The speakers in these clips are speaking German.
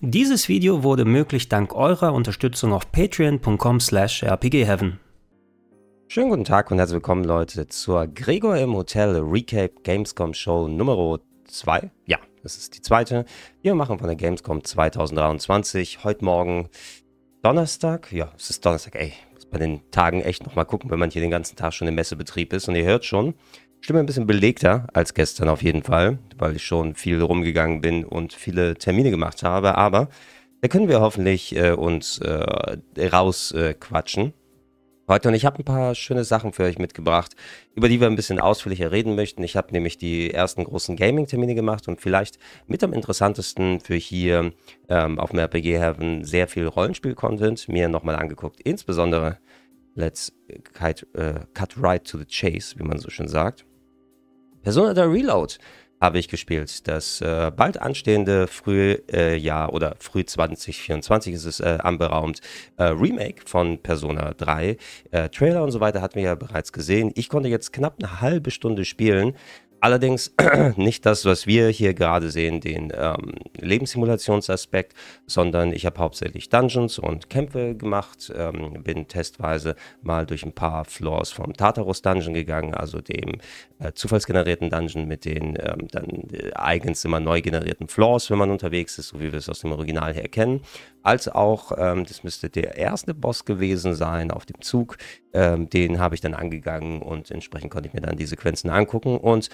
Dieses Video wurde möglich dank eurer Unterstützung auf patreon.com slash rpgheaven. Schönen guten Tag und herzlich willkommen Leute zur Gregor im Hotel Recap Gamescom Show Nummer 2. Ja, das ist die zweite. Wir machen von der Gamescom 2023 heute Morgen Donnerstag. Ja, es ist Donnerstag, ey. Muss bei den Tagen echt nochmal gucken, wenn man hier den ganzen Tag schon im Messebetrieb ist. Und ihr hört schon, Stimme ein bisschen belegter als gestern auf jeden Fall, weil ich schon viel rumgegangen bin und viele Termine gemacht habe. Aber da können wir hoffentlich äh, uns äh, rausquatschen. Äh, heute und ich habe ein paar schöne Sachen für euch mitgebracht, über die wir ein bisschen ausführlicher reden möchten. Ich habe nämlich die ersten großen Gaming-Termine gemacht und vielleicht mit am interessantesten für hier ähm, auf dem RPG Heaven sehr viel Rollenspiel-Content mir nochmal angeguckt. Insbesondere Let's cut, äh, cut right to the chase, wie man so schön sagt. Persona 3 Reload habe ich gespielt. Das äh, bald anstehende Frühjahr äh, oder Früh 2024 ist es äh, anberaumt äh, Remake von Persona 3. Äh, Trailer und so weiter hatten wir ja bereits gesehen. Ich konnte jetzt knapp eine halbe Stunde spielen. Allerdings nicht das, was wir hier gerade sehen, den ähm, Lebenssimulationsaspekt, sondern ich habe hauptsächlich Dungeons und Kämpfe gemacht, ähm, bin testweise mal durch ein paar Floors vom Tartarus Dungeon gegangen, also dem äh, zufallsgenerierten Dungeon mit den ähm, dann äh, eigens immer neu generierten Floors, wenn man unterwegs ist, so wie wir es aus dem Original her kennen, als auch, ähm, das müsste der erste Boss gewesen sein auf dem Zug, ähm, den habe ich dann angegangen und entsprechend konnte ich mir dann die Sequenzen angucken. Und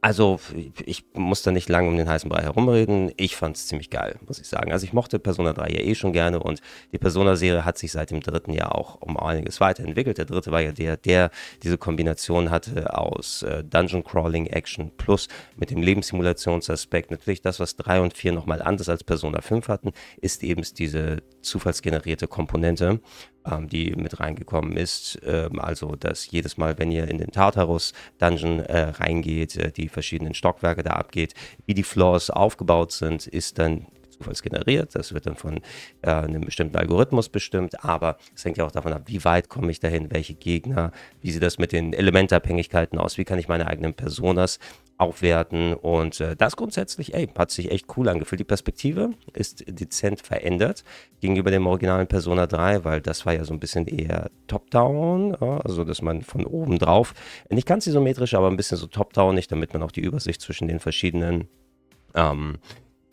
also, ich muss da nicht lange um den heißen Brei herumreden. Ich fand es ziemlich geil, muss ich sagen. Also, ich mochte Persona 3 ja eh schon gerne und die Persona-Serie hat sich seit dem dritten Jahr auch um einiges weiterentwickelt. Der dritte war ja der, der diese Kombination hatte aus äh, Dungeon Crawling Action plus mit dem Lebenssimulationsaspekt. Natürlich das, was 3 und 4 nochmal anders als Persona 5 hatten, ist eben diese zufallsgenerierte Komponente ähm, die mit reingekommen ist. Ähm, also, dass jedes Mal, wenn ihr in den Tartarus-Dungeon äh, reingeht, äh, die verschiedenen Stockwerke da abgeht, wie die Floors aufgebaut sind, ist dann zufallsgeneriert. Das wird dann von äh, einem bestimmten Algorithmus bestimmt, aber es hängt ja auch davon ab, wie weit komme ich dahin, welche Gegner, wie sieht das mit den Elementabhängigkeiten aus, wie kann ich meine eigenen Personas aufwerten und äh, das grundsätzlich, ey, hat sich echt cool angefühlt. Die Perspektive ist dezent verändert gegenüber dem originalen Persona 3, weil das war ja so ein bisschen eher top-down, ja, also dass man von oben drauf, nicht ganz isometrisch, aber ein bisschen so top-down, nicht damit man auch die Übersicht zwischen den verschiedenen ähm,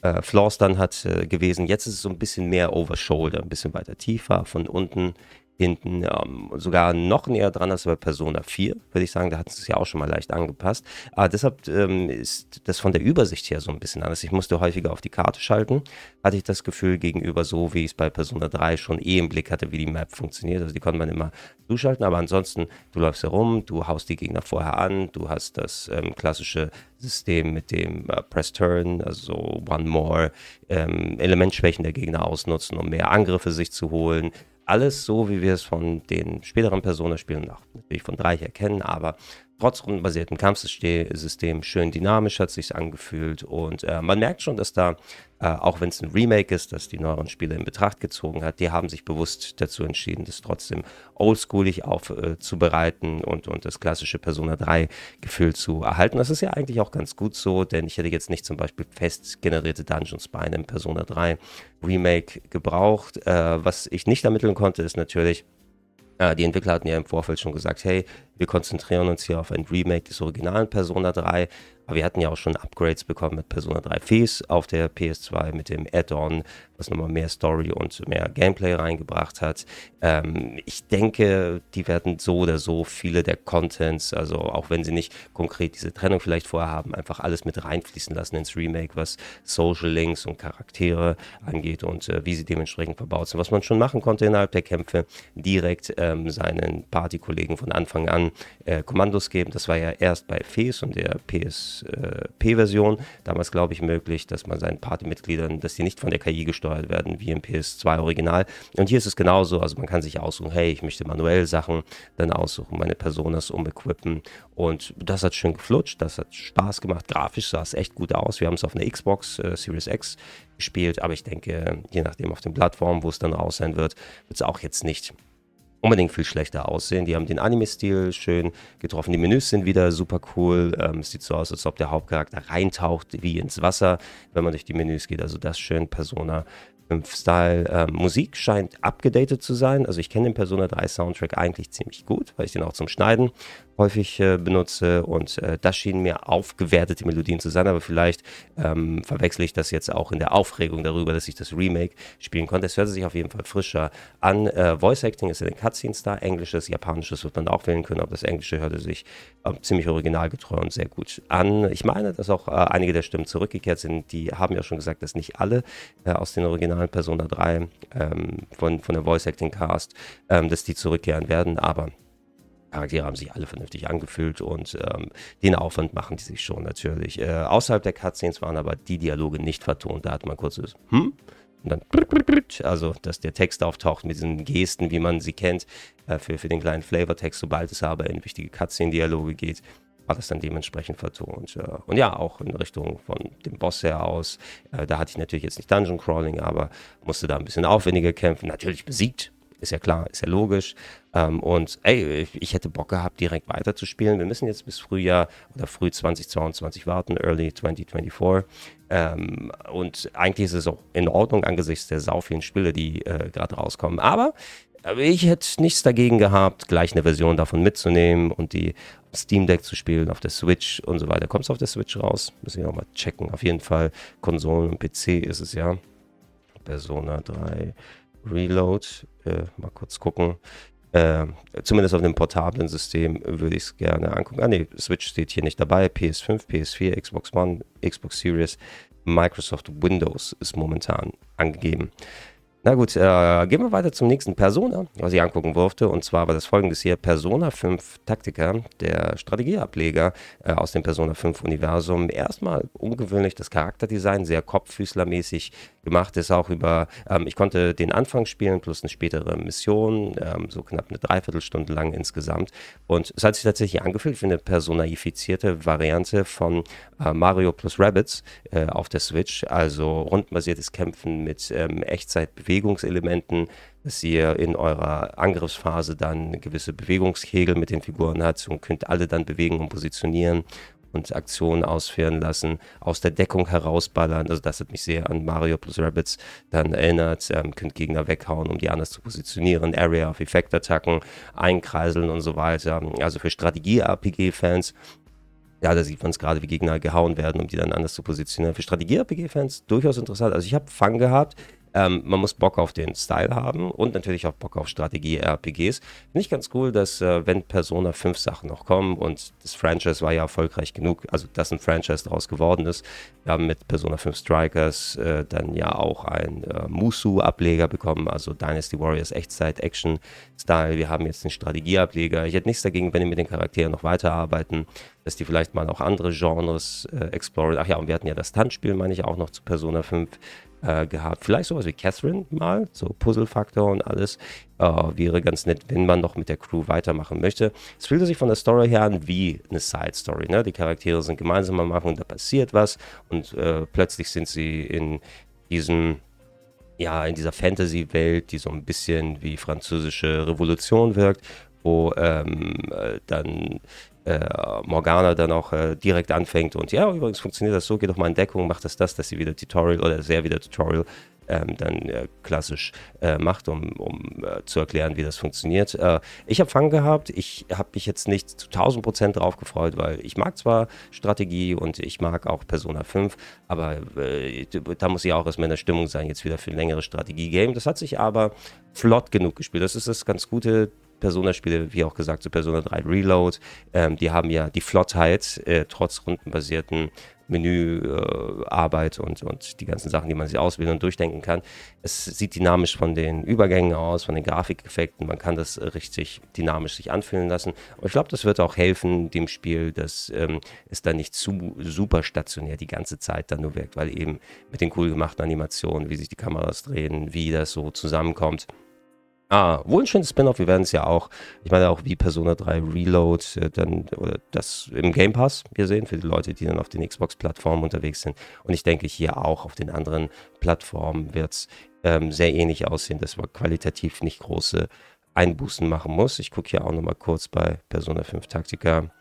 äh, Floors dann hat äh, gewesen. Jetzt ist es so ein bisschen mehr over shoulder, ein bisschen weiter tiefer, von unten hinten ähm, sogar noch näher dran als bei Persona 4, würde ich sagen. Da hat es ja auch schon mal leicht angepasst. Aber deshalb ähm, ist das von der Übersicht her so ein bisschen anders. Ich musste häufiger auf die Karte schalten, hatte ich das Gefühl, gegenüber so, wie ich es bei Persona 3 schon eh im Blick hatte, wie die Map funktioniert. Also die konnte man immer zuschalten, aber ansonsten, du läufst herum, du haust die Gegner vorher an, du hast das ähm, klassische System mit dem äh, Press Turn, also One More, ähm, Elementschwächen der Gegner ausnutzen, um mehr Angriffe sich zu holen alles so, wie wir es von den späteren Persona-Spielen auch natürlich von 3 her kennen, aber trotz rundenbasiertem Kampfsystem schön dynamisch hat sich angefühlt und äh, man merkt schon, dass da, äh, auch wenn es ein Remake ist, das die neueren Spiele in Betracht gezogen hat, die haben sich bewusst dazu entschieden, das trotzdem oldschoolig aufzubereiten äh, und, und das klassische Persona 3 Gefühl zu erhalten. Das ist ja eigentlich auch ganz gut so, denn ich hätte jetzt nicht zum Beispiel fest generierte Dungeons bei einem Persona 3 Remake gebraucht. Äh, was ich nicht ermitteln konnte, ist natürlich, äh, die Entwickler hatten ja im Vorfeld schon gesagt, hey, wir konzentrieren uns hier auf ein Remake des originalen Persona 3. Aber wir hatten ja auch schon Upgrades bekommen mit Persona 3 Face auf der PS2 mit dem Add-on, was nochmal mehr Story und mehr Gameplay reingebracht hat. Ähm, ich denke, die werden so oder so viele der Contents, also auch wenn sie nicht konkret diese Trennung vielleicht vorher haben, einfach alles mit reinfließen lassen ins Remake, was Social Links und Charaktere angeht und äh, wie sie dementsprechend verbaut sind. Was man schon machen konnte innerhalb der Kämpfe, direkt ähm, seinen Partykollegen von Anfang an äh, Kommandos geben. Das war ja erst bei FES und der PSP-Version damals, glaube ich, möglich, dass man seinen Partymitgliedern, dass die nicht von der KI gesteuert werden wie im PS2 Original. Und hier ist es genauso. Also man kann sich aussuchen, hey, ich möchte manuell Sachen dann aussuchen, meine Personas umequippen. Und das hat schön geflutscht, das hat Spaß gemacht. Grafisch sah es echt gut aus. Wir haben es auf einer Xbox äh, Series X gespielt, aber ich denke, je nachdem auf den Plattformen, wo es dann raus sein wird, wird es auch jetzt nicht unbedingt viel schlechter aussehen. Die haben den Anime-Stil schön getroffen. Die Menüs sind wieder super cool. Ähm, es sieht so aus, als ob der Hauptcharakter reintaucht wie ins Wasser, wenn man durch die Menüs geht. Also das schön Persona 5 Style. Ähm, Musik scheint abgedatet zu sein. Also ich kenne den Persona 3 Soundtrack eigentlich ziemlich gut, weil ich den auch zum Schneiden häufig äh, benutze und äh, das schien mir aufgewertete Melodien zu sein, aber vielleicht ähm, verwechsel ich das jetzt auch in der Aufregung darüber, dass ich das Remake spielen konnte. Es hörte sich auf jeden Fall frischer an. Äh, Voice Acting ist in den Cutscenes da, englisches, japanisches wird man auch wählen können, aber das englische hörte sich äh, ziemlich originalgetreu und sehr gut an. Ich meine, dass auch äh, einige der Stimmen zurückgekehrt sind, die haben ja schon gesagt, dass nicht alle äh, aus den originalen Persona 3 ähm, von, von der Voice Acting Cast, ähm, dass die zurückkehren werden, aber Charaktere haben sich alle vernünftig angefühlt und ähm, den Aufwand machen die sich schon natürlich. Äh, außerhalb der Cutscenes waren aber die Dialoge nicht vertont. Da hat man kurz das Hm? Und dann, also, dass der Text auftaucht mit diesen Gesten, wie man sie kennt, äh, für, für den kleinen Flavortext, sobald es aber in wichtige Cutscene-Dialoge geht, war das dann dementsprechend vertont. Äh, und ja, auch in Richtung von dem Boss her aus. Äh, da hatte ich natürlich jetzt nicht Dungeon Crawling, aber musste da ein bisschen aufwendiger kämpfen. Natürlich besiegt, ist ja klar, ist ja logisch. Ähm, und ey, ich hätte Bock gehabt, direkt weiterzuspielen. Wir müssen jetzt bis Frühjahr oder früh 2022 warten, early 2024. Ähm, und eigentlich ist es auch in Ordnung angesichts der sau vielen Spiele, die äh, gerade rauskommen. Aber ich hätte nichts dagegen gehabt, gleich eine Version davon mitzunehmen und die Steam Deck zu spielen, auf der Switch und so weiter. Kommt es auf der Switch raus? Müssen wir auch mal checken. Auf jeden Fall Konsolen und PC ist es ja. Persona 3 Reload. Äh, mal kurz gucken. Äh, zumindest auf dem portablen System würde ich es gerne angucken. Ah, ne, Switch steht hier nicht dabei. PS5, PS4, Xbox One, Xbox Series, Microsoft Windows ist momentan angegeben. Na gut, äh, gehen wir weiter zum nächsten Persona, was ich angucken durfte. Und zwar war das folgendes hier: Persona 5 Taktika, der Strategieableger äh, aus dem Persona 5 Universum. Erstmal ungewöhnlich das Charakterdesign, sehr Kopffüßlermäßig gemacht ist, auch über, ähm, ich konnte den Anfang spielen plus eine spätere Mission, ähm, so knapp eine Dreiviertelstunde lang insgesamt. Und es hat sich tatsächlich angefühlt wie eine personaifizierte Variante von äh, Mario plus Rabbits äh, auf der Switch, also rundenbasiertes Kämpfen mit ähm, Echtzeitbewegung Bewegungselementen, dass ihr in eurer Angriffsphase dann gewisse Bewegungskegel mit den Figuren habt und könnt alle dann bewegen und positionieren und Aktionen ausführen lassen, aus der Deckung herausballern. Also das hat mich sehr an Mario plus Rabbits dann erinnert. Ähm, könnt Gegner weghauen, um die anders zu positionieren, Area of Effect Attacken, einkreiseln und so weiter. Also für Strategie-RPG-Fans ja, da sieht man es gerade, wie Gegner gehauen werden, um die dann anders zu positionieren. Für Strategie-RPG-Fans durchaus interessant. Also ich habe Fun gehabt. Ähm, man muss Bock auf den Style haben und natürlich auch Bock auf Strategie-RPGs. Finde ich ganz cool, dass äh, wenn Persona 5 Sachen noch kommen und das Franchise war ja erfolgreich genug, also dass ein Franchise daraus geworden ist. Wir haben mit Persona 5 Strikers äh, dann ja auch ein äh, Musu-Ableger bekommen, also Dynasty Warriors Echtzeit-Action-Style. Wir haben jetzt den Strategie-Ableger. Ich hätte nichts dagegen, wenn die mit den Charakteren noch weiterarbeiten dass die vielleicht mal auch andere Genres äh, exploren. Ach ja, und wir hatten ja das Tanzspiel, meine ich, auch noch zu Persona 5 äh, gehabt. Vielleicht sowas wie Catherine mal, so Puzzle-Faktor und alles. Äh, wäre ganz nett, wenn man noch mit der Crew weitermachen möchte. Es fühlte sich von der Story her an wie eine Side-Story. Ne? Die Charaktere sind gemeinsam am Machen und da passiert was und äh, plötzlich sind sie in diesem ja, in dieser Fantasy-Welt, die so ein bisschen wie französische Revolution wirkt, wo ähm, äh, dann Morgana dann auch äh, direkt anfängt und ja, übrigens funktioniert das so, geh doch mal in Deckung, macht das das, dass sie wieder Tutorial oder sehr wieder Tutorial ähm, dann äh, klassisch äh, macht, um, um äh, zu erklären, wie das funktioniert. Äh, ich habe Fang gehabt, ich habe mich jetzt nicht zu 1000 Prozent drauf gefreut, weil ich mag zwar Strategie und ich mag auch Persona 5, aber äh, da muss ich auch erstmal in der Stimmung sein, jetzt wieder für ein längeres Strategie-Game. Das hat sich aber flott genug gespielt. Das ist das ganz Gute Persona-Spiele, wie auch gesagt, zu Persona 3 Reload, ähm, die haben ja die Flottheit, äh, trotz rundenbasierten Menüarbeit äh, und, und die ganzen Sachen, die man sich auswählen und durchdenken kann. Es sieht dynamisch von den Übergängen aus, von den Grafikeffekten. Man kann das richtig dynamisch sich anfühlen lassen. Und ich glaube, das wird auch helfen dem Spiel, dass ähm, es dann nicht zu super stationär die ganze Zeit dann nur wirkt, weil eben mit den cool gemachten Animationen, wie sich die Kameras drehen, wie das so zusammenkommt Ah, wohl ein schönes Spin-off. Wir werden es ja auch, ich meine auch wie Persona 3 Reload, äh, dann oder das im Game Pass wir sehen für die Leute, die dann auf den Xbox-Plattformen unterwegs sind. Und ich denke hier auch auf den anderen Plattformen wird es ähm, sehr ähnlich aussehen, dass wir qualitativ nicht große Einbußen machen muss. Ich gucke hier auch nochmal kurz bei Persona 5 Taktika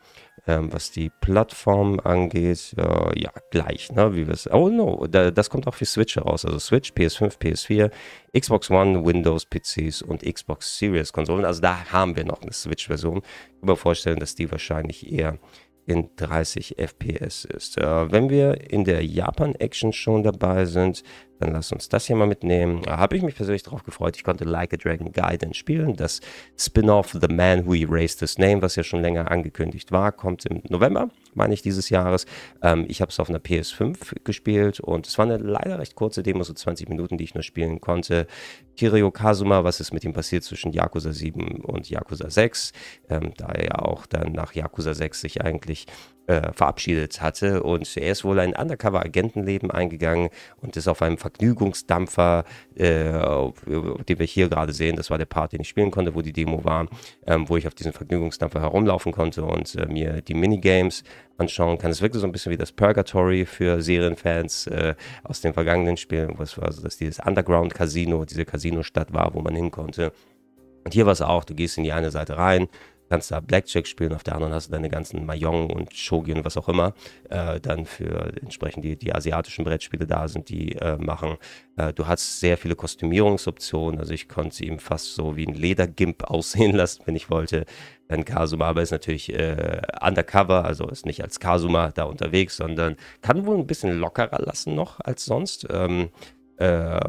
ähm, was die Plattform angeht, äh, ja, gleich, ne? Wie wir Oh no, da, das kommt auch für Switch heraus. Also Switch, PS5, PS4, Xbox One, Windows PCs und Xbox Series Konsolen. Also da haben wir noch eine Switch-Version. Ich kann mir vorstellen, dass die wahrscheinlich eher in 30 FPS ist. Äh, wenn wir in der Japan-Action schon dabei sind, dann lass uns das hier mal mitnehmen. Da habe ich mich persönlich darauf gefreut. Ich konnte Like a Dragon Gaiden spielen. Das Spin-off The Man Who Erased His Name, was ja schon länger angekündigt war, kommt im November, meine ich, dieses Jahres. Ähm, ich habe es auf einer PS5 gespielt und es war eine leider recht kurze Demo, so 20 Minuten, die ich nur spielen konnte. Kiryu Kazuma, was ist mit ihm passiert zwischen Yakuza 7 und Yakuza 6, ähm, da er ja auch dann nach Yakuza 6 sich eigentlich äh, verabschiedet hatte. Und er ist wohl ein Undercover-Agentenleben eingegangen und ist auf einem Vergnügungsdampfer, äh, den wir hier gerade sehen, das war der Part, den ich spielen konnte, wo die Demo war, ähm, wo ich auf diesem Vergnügungsdampfer herumlaufen konnte und äh, mir die Minigames anschauen kann. Es wirkte so ein bisschen wie das Purgatory für Serienfans äh, aus den vergangenen Spielen, was war so, dass dieses Underground-Casino, diese Casino-Stadt war, wo man hin konnte. Und hier war es auch, du gehst in die eine Seite rein, kannst da Blackjack spielen, auf der anderen hast du deine ganzen Mahjong und Shogi und was auch immer, äh, dann für entsprechend die, die asiatischen Brettspiele da sind, die äh, machen. Äh, du hast sehr viele Kostümierungsoptionen, also ich konnte ihm fast so wie ein Ledergimp aussehen lassen, wenn ich wollte. Dann Kasuma, aber ist natürlich äh, undercover, also ist nicht als Kasuma da unterwegs, sondern kann wohl ein bisschen lockerer lassen noch als sonst. Ähm, äh,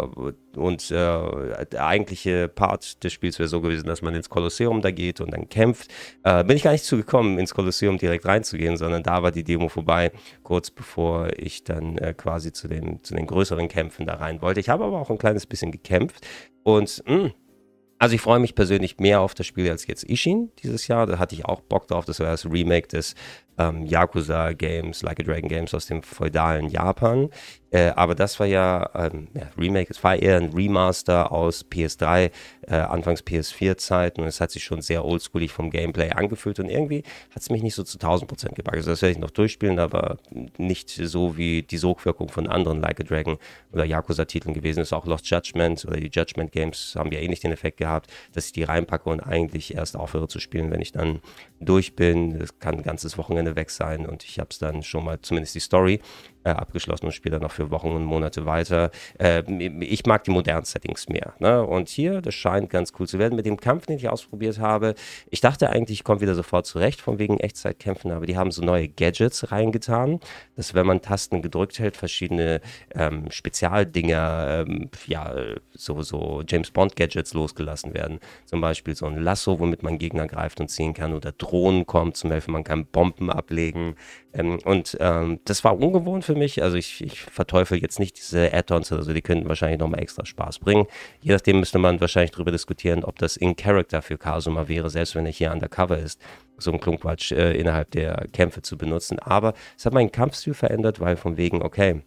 und äh, der eigentliche Part des Spiels wäre so gewesen, dass man ins Kolosseum da geht und dann kämpft. Äh, bin ich gar nicht zugekommen, ins Kolosseum direkt reinzugehen, sondern da war die Demo vorbei, kurz bevor ich dann äh, quasi zu den, zu den größeren Kämpfen da rein wollte. Ich habe aber auch ein kleines bisschen gekämpft und mh, hm, also ich freue mich persönlich mehr auf das Spiel als jetzt Ishin dieses Jahr. Da hatte ich auch Bock drauf. Das war das Remake des ähm, Yakuza Games, Like a Dragon Games aus dem feudalen Japan. Äh, aber das war ja, ähm, ja, Remake, es war eher ein Remaster aus PS3, äh, Anfangs PS4-Zeiten und es hat sich schon sehr oldschoolig vom Gameplay angefühlt und irgendwie hat es mich nicht so zu 1000 Prozent gepackt. Also das werde ich noch durchspielen, aber nicht so wie die Sogwirkung von anderen Like a Dragon oder Yakuza-Titeln gewesen ist. Auch Lost Judgment oder die Judgment Games haben ja ähnlich den Effekt gehabt, dass ich die reinpacke und eigentlich erst aufhöre zu spielen, wenn ich dann durch bin. Das kann ein ganzes Wochenende weg sein und ich habe es dann schon mal, zumindest die Story, äh, abgeschlossen und spiele dann noch für Wochen und Monate weiter. Äh, ich mag die modernen Settings mehr. Ne? Und hier, das scheint ganz cool zu werden. Mit dem Kampf, den ich ausprobiert habe, ich dachte eigentlich, ich komme wieder sofort zurecht von wegen Echtzeitkämpfen, aber die haben so neue Gadgets reingetan, dass wenn man Tasten gedrückt hält, verschiedene ähm, Spezialdinger, ähm, ja, so, so James Bond Gadgets losgelassen werden. Zum Beispiel so ein Lasso, womit man Gegner greift und ziehen kann oder Drohnen kommt zum Beispiel, man kann Bomben ablegen. Ähm, und ähm, das war ungewohnt für mich. Also ich, ich verteufel jetzt nicht diese Add-ons oder so, die könnten wahrscheinlich nochmal extra Spaß bringen. Je nachdem müsste man wahrscheinlich darüber diskutieren, ob das in Character für Kasuma wäre, selbst wenn er hier undercover ist, so ein Klunkwatsch äh, innerhalb der Kämpfe zu benutzen. Aber es hat meinen Kampfstil verändert, weil von wegen, okay,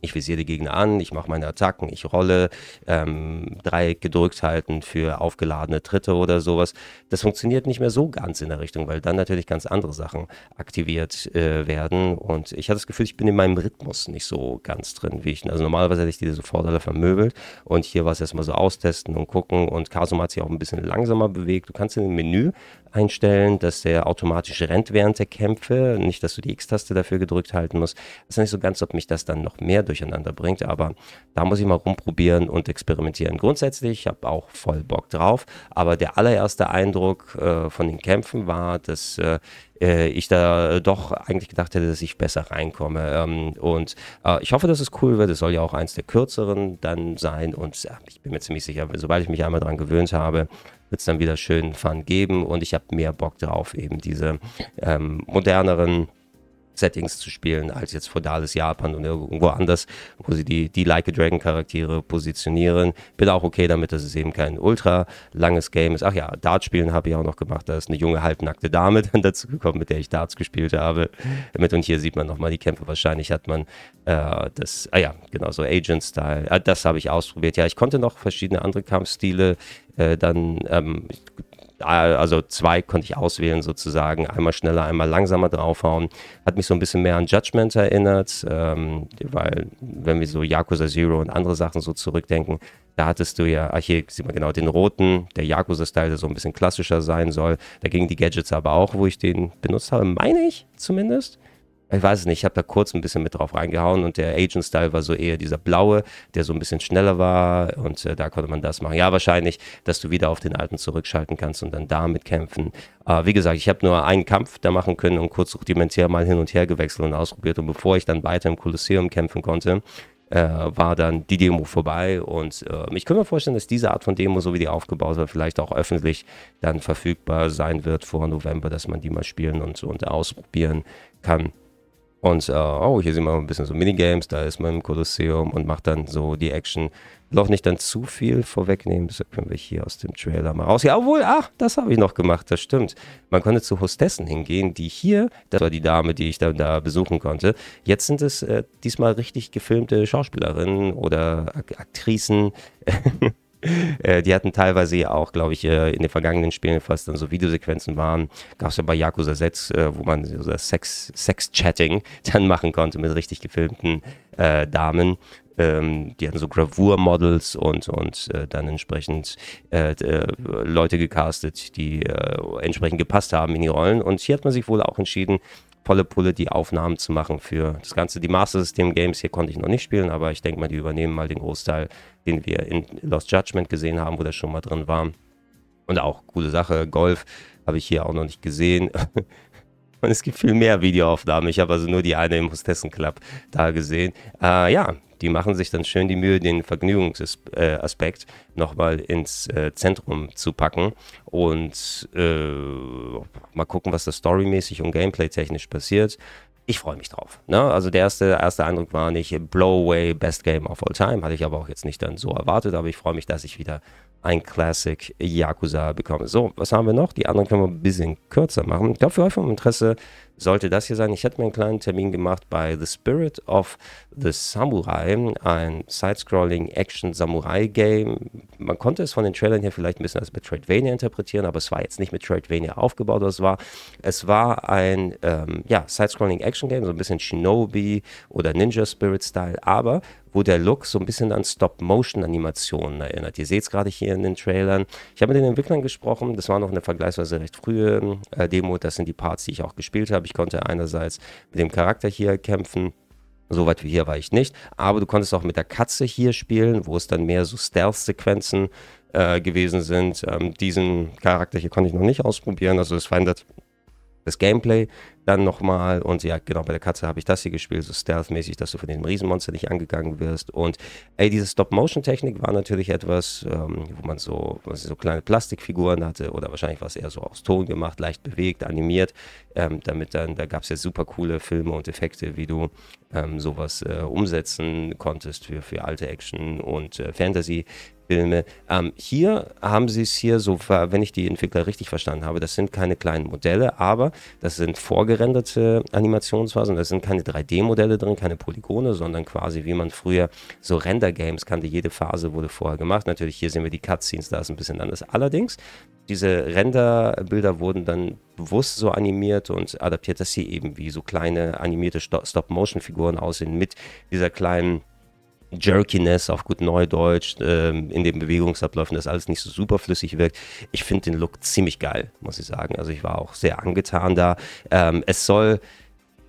ich visiere die Gegner an, ich mache meine Attacken, ich rolle, ähm, Dreieck gedrückt halten für aufgeladene Tritte oder sowas. Das funktioniert nicht mehr so ganz in der Richtung, weil dann natürlich ganz andere Sachen aktiviert äh, werden. Und ich hatte das Gefühl, ich bin in meinem Rhythmus nicht so ganz drin, wie ich. Also normalerweise hätte ich die sofort alle vermöbelt. Und hier war es erstmal so austesten und gucken. Und Kasum hat sich auch ein bisschen langsamer bewegt. Du kannst in dem Menü einstellen, dass der automatisch rennt während der Kämpfe. Nicht, dass du die X-Taste dafür gedrückt halten musst. Das ist nicht so ganz, ob mich das dann noch mehr durcheinander bringt, aber da muss ich mal rumprobieren und experimentieren. Grundsätzlich, ich habe auch voll Bock drauf, aber der allererste Eindruck äh, von den Kämpfen war, dass äh, äh ich da doch eigentlich gedacht hätte, dass ich besser reinkomme. Ähm, und äh, ich hoffe, dass es cool wird. Es soll ja auch eins der kürzeren dann sein. Und ich bin mir ziemlich sicher, sobald ich mich einmal daran gewöhnt habe, wird es dann wieder schön Fun geben und ich habe mehr Bock drauf, eben diese ähm, moderneren Settings zu spielen, als jetzt feudales Japan und irgendwo anders, wo sie die, die Like a Dragon Charaktere positionieren. Bin auch okay damit, dass es eben kein ultra langes Game ist. Ach ja, Darts spielen habe ich auch noch gemacht. Da ist eine junge halbnackte Dame dann dazu gekommen, mit der ich Darts gespielt habe. Damit und hier sieht man nochmal die Kämpfe. Wahrscheinlich hat man äh, das, ah ja, genau so Agent-Style. Ah, das habe ich ausprobiert. Ja, ich konnte noch verschiedene andere Kampfstile Äh, dann, ähm, also zwei konnte ich auswählen sozusagen, einmal schneller, einmal langsamer draufhauen. Hat mich so ein bisschen mehr an Judgment erinnert, ähm, weil wenn wir so Yakuza Zero und andere Sachen so zurückdenken, da hattest du ja, ach hier sieht man genau den roten, der Yakuza-Style, der so ein bisschen klassischer sein soll. Da gingen die Gadgets aber auch, wo ich den benutzt habe, meine ich zumindest ich weiß es nicht, ich habe da kurz ein bisschen mit drauf reingehauen und der Agent-Style war so eher dieser blaue, der so ein bisschen schneller war und äh, da konnte man das machen. Ja, wahrscheinlich, dass du wieder auf den alten zurückschalten kannst und dann damit kämpfen. Äh, wie gesagt, ich habe nur einen Kampf da machen können und kurz rudimentär mal hin und her gewechselt und ausprobiert und bevor ich dann weiter im Kolosseum kämpfen konnte, äh, war dann die Demo vorbei und äh, ich könnte mir vorstellen, dass diese Art von Demo, so wie die aufgebaut wird, vielleicht auch öffentlich dann verfügbar sein wird vor November, dass man die mal spielen und, und ausprobieren kann. Und äh, oh, hier sehen wir ein bisschen so Minigames, da ist man im Kolosseum und macht dann so die Action. Will auch nicht dann zu viel vorwegnehmen, deshalb können wir hier aus dem Trailer mal raus. Ja, obwohl, ach, das habe ich noch gemacht, das stimmt. Man konnte zu Hostessen hingehen, die hier, das war die Dame, die ich dann da besuchen konnte. Jetzt sind es äh, diesmal richtig gefilmte Schauspielerinnen oder Aktrisen. Äh, die hatten teilweise ja auch, glaube ich, äh, in den vergangenen Spielen fast dann so Videosequenzen waren. Gab es ja bei Yakuza 6, äh, wo man so Sex-Chatting dann machen konnte mit richtig gefilmten Damen. Ähm, die hatten so Gravur-Models und, und dann entsprechend Leute gecastet, die entsprechend gepasst haben in die Rollen. Und hier hat man sich wohl auch entschieden, volle Pulle die Aufnahmen zu machen für das Ganze. Die Master System Games hier konnte ich noch nicht spielen, aber ich denke mal, die übernehmen mal den Großteil, den wir in Lost Judgment gesehen haben, wo das schon mal drin war. Und auch coole Sache, Golf habe ich hier auch noch nicht gesehen. Und es gibt viel mehr Videoaufnahmen. Ich habe also nur die eine im Hostessen-Club da gesehen. Äh, ja, die machen sich dann schön die Mühe, den Vergnügungsaspekt nochmal ins äh, Zentrum zu packen und äh, mal gucken, was da storymäßig und gameplay-technisch passiert. Ich freue mich drauf. Ne? Also der erste, erste Eindruck war nicht Blow Away Best Game of All Time, hatte ich aber auch jetzt nicht dann so erwartet, aber ich freue mich, dass ich wieder ein Classic Yakuza bekomme. So, was haben wir noch? Die anderen können wir ein bisschen kürzer machen. Ich glaube, für euch vom Interesse sollte das hier sein. Ich hätte mir einen kleinen Termin gemacht bei The Spirit of the Samurai, ein Side-Scrolling Action-Samurai-Game. Man konnte es von den Trailern her vielleicht ein bisschen als Metroidvania interpretieren, aber es war jetzt nicht Metroidvania aufgebaut. Es war, es war ein ähm, ja, Side-Scrolling Action-Game, so ein bisschen Shinobi oder Ninja Spirit-Style, aber wo der Look so ein bisschen an Stop-Motion-Animationen erinnert. Ihr seht es gerade hier in den Trailern. Ich habe mit den Entwicklern gesprochen, das war noch eine vergleichsweise recht frühe äh, Demo, das sind die Parts, die ich auch gespielt habe. Ich konnte einerseits mit dem Charakter hier kämpfen, Soweit wie hier war ich nicht. Aber du konntest auch mit der Katze hier spielen, wo es dann mehr so Stealth-Sequenzen äh, gewesen sind. Ähm, diesen Charakter hier konnte ich noch nicht ausprobieren. Also es verändert das Gameplay dann nochmal. Und ja, genau, bei der Katze habe ich das hier gespielt, so stealth-mäßig, dass du von dem Riesenmonster nicht angegangen wirst. Und ey, diese Stop-Motion-Technik war natürlich etwas, ähm, wo man so, so kleine Plastikfiguren hatte oder wahrscheinlich war es eher so aus Ton gemacht, leicht bewegt, animiert. Ähm, damit dann, da gab es ja super coole Filme und Effekte, wie du ähm, sowas äh, umsetzen konntest für, für alte Action und äh, Fantasy. Filme. Ähm, hier haben sie es hier so, wenn ich die Entwickler richtig verstanden habe, das sind keine kleinen Modelle, aber das sind vorgerenderte Animationsphasen, das sind keine 3D-Modelle drin, keine Polygone, sondern quasi wie man früher so Render-Games kannte, jede Phase wurde vorher gemacht. Natürlich hier sehen wir die Cutscenes, da ist ein bisschen anders. Allerdings, diese Render-Bilder wurden dann bewusst so animiert und adaptiert, dass sie eben wie so kleine animierte Stop-Motion-Figuren aussehen mit dieser kleinen Jerkiness auf gut Neudeutsch ähm, in den Bewegungsabläufen, das alles nicht so super flüssig wirkt. Ich finde den Look ziemlich geil, muss ich sagen. Also ich war auch sehr angetan da. Ähm, es soll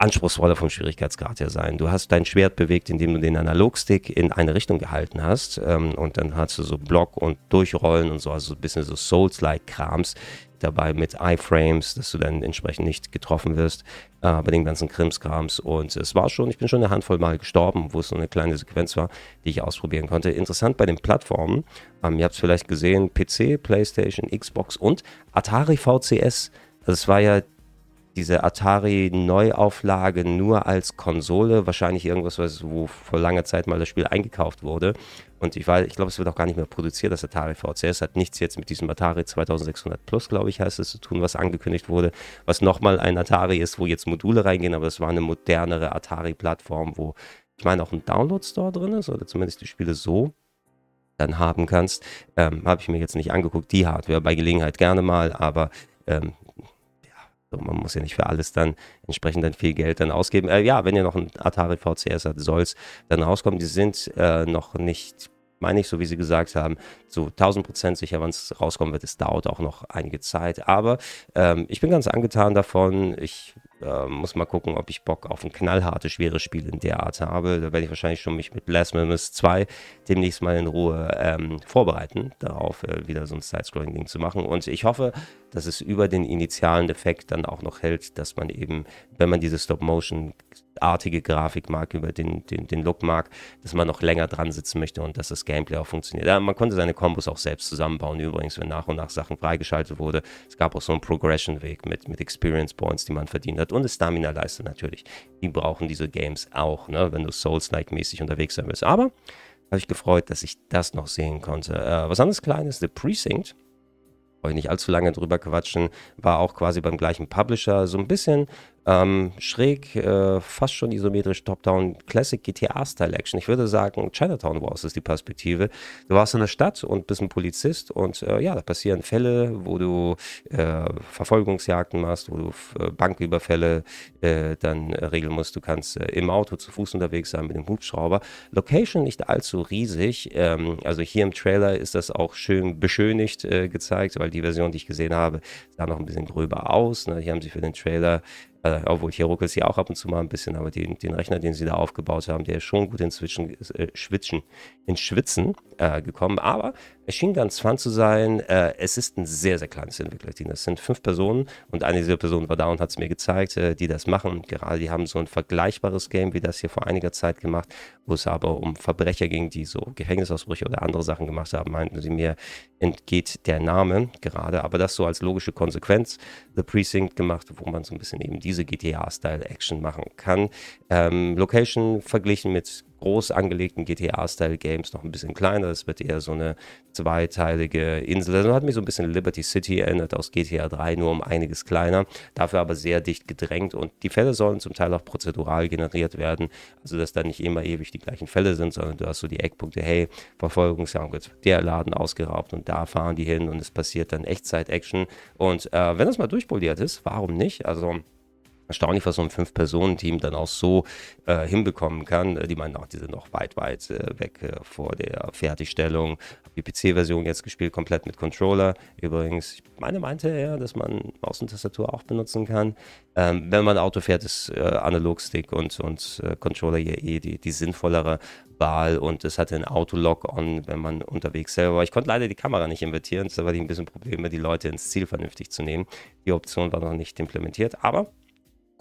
anspruchsvoller vom Schwierigkeitsgrad her sein. Du hast dein Schwert bewegt, indem du den Analogstick in eine Richtung gehalten hast ähm, und dann hast du so Block und Durchrollen und so, also ein bisschen so Souls-like Krams dabei mit iFrames, dass du dann entsprechend nicht getroffen wirst äh, bei den ganzen Krimskrams. Und es war schon, ich bin schon eine Handvoll Mal gestorben, wo es so eine kleine Sequenz war, die ich ausprobieren konnte. Interessant bei den Plattformen, ähm, ihr habt es vielleicht gesehen, PC, PlayStation, Xbox und Atari VCS. Also es war ja diese Atari-Neuauflage nur als Konsole, wahrscheinlich irgendwas, was, wo vor langer Zeit mal das Spiel eingekauft wurde. Und ich ich glaube, es wird auch gar nicht mehr produziert, das Atari VCS hat nichts jetzt mit diesem Atari 2600 Plus, glaube ich, heißt es zu tun, was angekündigt wurde, was nochmal ein Atari ist, wo jetzt Module reingehen, aber es war eine modernere Atari-Plattform, wo ich meine auch ein Download-Store drin ist, oder zumindest die Spiele so dann haben kannst. Ähm, Habe ich mir jetzt nicht angeguckt, die Hardware bei Gelegenheit gerne mal, aber ähm, man muss ja nicht für alles dann entsprechend dann viel Geld dann ausgeben. Äh, ja, wenn ihr noch ein Atari VCS habt, soll es dann rauskommen. Die sind äh, noch nicht meine ich, so wie Sie gesagt haben, zu 1000 Prozent sicher, wann es rauskommen wird. Es dauert auch noch einige Zeit. Aber ähm, ich bin ganz angetan davon. Ich äh, muss mal gucken, ob ich Bock auf ein knallhartes, schweres Spiel in der Art habe. Da werde ich wahrscheinlich schon mich mit Blasphemous 2 demnächst mal in Ruhe ähm, vorbereiten, darauf äh, wieder so ein Side-Scrolling-Ding zu machen. Und ich hoffe, dass es über den initialen Effekt dann auch noch hält, dass man eben, wenn man diese Stop-Motion artige Grafik mag, über den, den, den Look mag, dass man noch länger dran sitzen möchte und dass das Gameplay auch funktioniert. Ja, man konnte seine Kombos auch selbst zusammenbauen, übrigens, wenn nach und nach Sachen freigeschaltet wurde. Es gab auch so einen Progression-Weg mit, mit Experience Points, die man verdient hat und Stamina-Leiste natürlich. Die brauchen diese Games auch, ne, wenn du Souls-like-mäßig unterwegs sein willst. Aber habe ich gefreut, dass ich das noch sehen konnte. Äh, was anderes Kleines, The Precinct ich nicht allzu lange drüber quatschen, war auch quasi beim gleichen Publisher, so ein bisschen ähm, schräg, äh, fast schon isometrisch Top-Down Classic GTA-Style Action. Ich würde sagen, Chinatown Wars ist die Perspektive. Du warst in der Stadt und bist ein Polizist und äh, ja, da passieren Fälle, wo du äh, Verfolgungsjagden machst, wo du äh, Banküberfälle äh, dann regeln musst. Du kannst äh, im Auto zu Fuß unterwegs sein mit dem Hubschrauber. Location nicht allzu riesig. Ähm, also hier im Trailer ist das auch schön beschönigt gezeigt, weil die Version, die ich gesehen habe, sah noch ein bisschen gröber aus. Ne? Hier haben sie für den Trailer äh, obwohl hier ruckelt ja auch ab und zu mal ein bisschen, aber den, den Rechner, den sie da aufgebaut haben, der ist schon gut inzwischen äh, schwitzen, in Schwitzen äh, gekommen. Aber es schien ganz fun zu sein. Äh, es ist ein sehr, sehr kleines Entwicklerteam. Das sind fünf Personen und eine dieser Personen war da und hat es mir gezeigt, äh, die das machen. Gerade die haben so ein vergleichbares Game wie das hier vor einiger Zeit gemacht, wo es aber um Verbrecher ging, die so Gefängnisausbrüche oder andere Sachen gemacht haben, meinten sie mir, entgeht der Name gerade. Aber das so als logische Konsequenz. The Precinct gemacht, wo man so ein bisschen eben diese GTA-Style-Action machen kann. Ähm, Location verglichen mit groß angelegten GTA-Style-Games noch ein bisschen kleiner. Es wird eher so eine zweiteilige Insel. Das hat mich so ein bisschen Liberty City erinnert aus GTA 3, nur um einiges kleiner. Dafür aber sehr dicht gedrängt und die Fälle sollen zum Teil auch prozedural generiert werden. Also, dass da nicht immer ewig die gleichen Fälle sind, sondern du hast so die Eckpunkte, hey, Verfolgungsjagd wird der Laden ausgeraubt und da fahren die hin und es passiert dann Echtzeit-Action. Und äh, wenn das mal durchpoliert ist, warum nicht? Also, erstaunlich, was so ein Fünf-Personen-Team dann auch so äh, hinbekommen kann. Äh, die meinen auch, die sind noch weit, weit äh, weg äh, vor der Fertigstellung. Habe die PC-Version jetzt gespielt, komplett mit Controller. Übrigens, ich meine, meinte er, dass man Maus und Tastatur auch benutzen kann. Ähm, wenn man Auto fährt, ist äh, Analogstick und, und äh, Controller hier eh die, die sinnvollere Wahl und es hatte ein Autolog-on, wenn man unterwegs selber war. Ich konnte leider die Kamera nicht invertieren, da war ich ein bisschen Probleme, die Leute ins Ziel vernünftig zu nehmen. Die Option war noch nicht implementiert, aber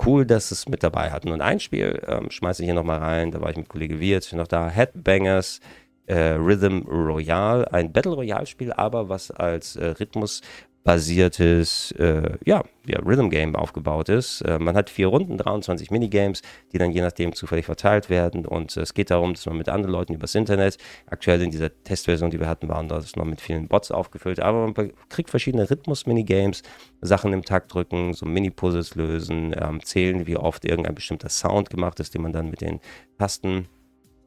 cool, dass es mit dabei hatten. Und ein Spiel ähm, schmeiße ich hier nochmal rein, da war ich mit Kollege Wirt noch da, Headbangers äh, Rhythm Royale, ein Battle Royale Spiel, aber was als äh, Rhythmus basiertes äh, ja, ja, Rhythm Game aufgebaut ist. Äh, man hat vier Runden, 23 Minigames, die dann je nachdem zufällig verteilt werden und äh, es geht darum, dass man mit anderen Leuten übers Internet, aktuell in dieser Testversion, die wir hatten, waren das noch mit vielen Bots aufgefüllt, aber man kriegt verschiedene Rhythmus-Minigames, Sachen im Takt drücken, so Mini-Puzzles lösen, ähm, zählen, wie oft irgendein bestimmter Sound gemacht ist, den man dann mit den Tasten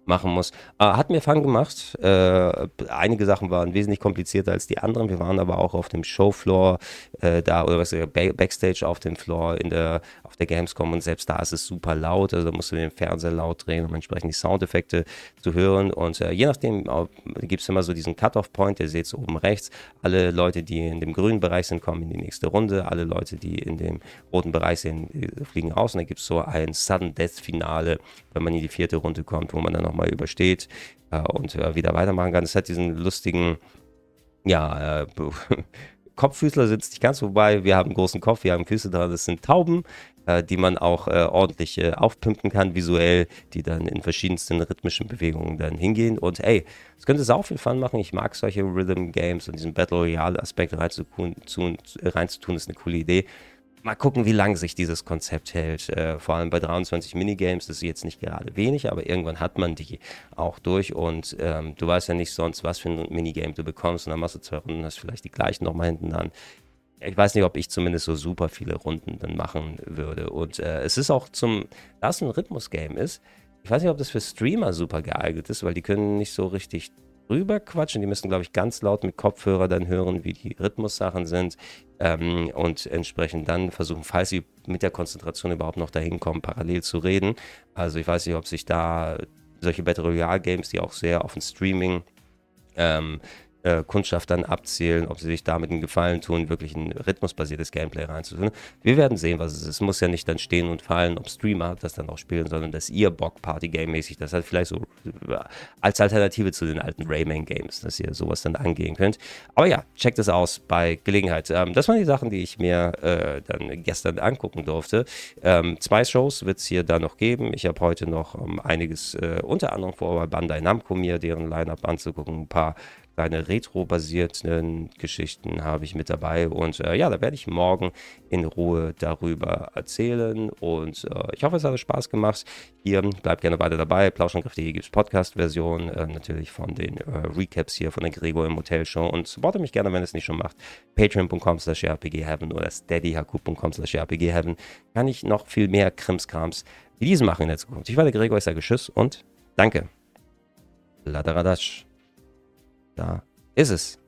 machen muss. Äh, hat mir Fun gemacht. Äh, einige Sachen waren wesentlich komplizierter als die anderen. Wir waren aber auch auf dem Showfloor äh, da oder was Backstage auf dem Floor in der auf der Gamescom und selbst da ist es super laut. Also da musst du den Fernseher laut drehen, um entsprechend die Soundeffekte zu hören. Und äh, je nachdem äh, gibt es immer so diesen Cut-off-Point. Ihr seht es oben rechts. Alle Leute, die in dem grünen Bereich sind, kommen in die nächste Runde. Alle Leute, die in dem roten Bereich sind, fliegen raus. Und da gibt es so ein Sudden Death-Finale, wenn man in die vierte Runde kommt, wo man dann noch nochmal übersteht äh, und äh, wieder weitermachen kann. Es hat diesen lustigen, ja, äh, Kopffüßler sitzt nicht ganz, wobei wir haben einen großen Kopf, wir haben Füße dran, das sind Tauben, äh, die man auch äh, ordentlich äh, aufpimpen kann, visuell, die dann in verschiedensten rhythmischen Bewegungen dann hingehen. Und hey, es könnte sau viel Fun machen. Ich mag solche Rhythm Games und diesen Battle Royale Aspekt reinzutun, reinzutun, ist eine coole Idee mal gucken, wie lange sich dieses Konzept hält. Äh, vor allem bei 23 Minigames, das ist jetzt nicht gerade wenig, aber irgendwann hat man die auch durch und ähm, du weißt ja nicht sonst, was für ein Minigame du bekommst und dann machst du zwei Runden, hast vielleicht die gleichen nochmal hinten dran. Ich weiß nicht, ob ich zumindest so super viele Runden dann machen würde. Und äh, es ist auch zum, da es ein Rhythmus-Game ist, ich weiß nicht, ob das für Streamer super geeignet ist, weil die können nicht so richtig rüber. Die müssen, glaube ich, ganz laut mit Kopfhörer dann hören, wie die Rhythmussachen sind ähm, und entsprechend dann versuchen, falls sie mit der Konzentration überhaupt noch dahin kommen, parallel zu reden. Also ich weiß nicht, ob sich da solche Battle Royale Games, die auch sehr auf ein Streaming ähm, äh, Kundschaft dann abzielen, ob sie sich damit einen Gefallen tun, wirklich ein rhythmusbasiertes Gameplay reinzuführen. Wir werden sehen, was es ist. Es muss ja nicht dann stehen und fallen, ob Streamer das dann auch spielen, sondern dass ihr Bock Party-Game-mäßig, das halt vielleicht so äh, als Alternative zu den alten Rayman-Games, dass ihr sowas dann angehen könnt. Aber ja, checkt es aus bei Gelegenheit. Ähm, das waren die Sachen, die ich mir äh, dann gestern angucken durfte. Ähm, zwei Shows wird es hier dann noch geben. Ich habe heute noch ähm, einiges äh, unter anderem vor bei Bandai Namco mir deren Line-Up anzugucken, ein paar kleine retro-basierten Geschichten habe ich mit dabei. Und äh, ja, da werde ich morgen in Ruhe darüber erzählen. Und äh, ich hoffe, es hat Spaß gemacht. Ihr bleibt gerne weiter dabei. Plauschangriff.de gibt es Podcast-Version, äh, natürlich von den äh, Recaps hier von der Gregor im Hotel Show. Und supporte mich gerne, wenn es nicht schon macht. Patreon.com slash rpgheaven oder steadyhq.com slash rpgheaven kann ich noch viel mehr Krimskrams wie diesen machen in der Zukunft. Ich war der Gregor, ich sage Tschüss und danke. Ladaradasch. Da ist es.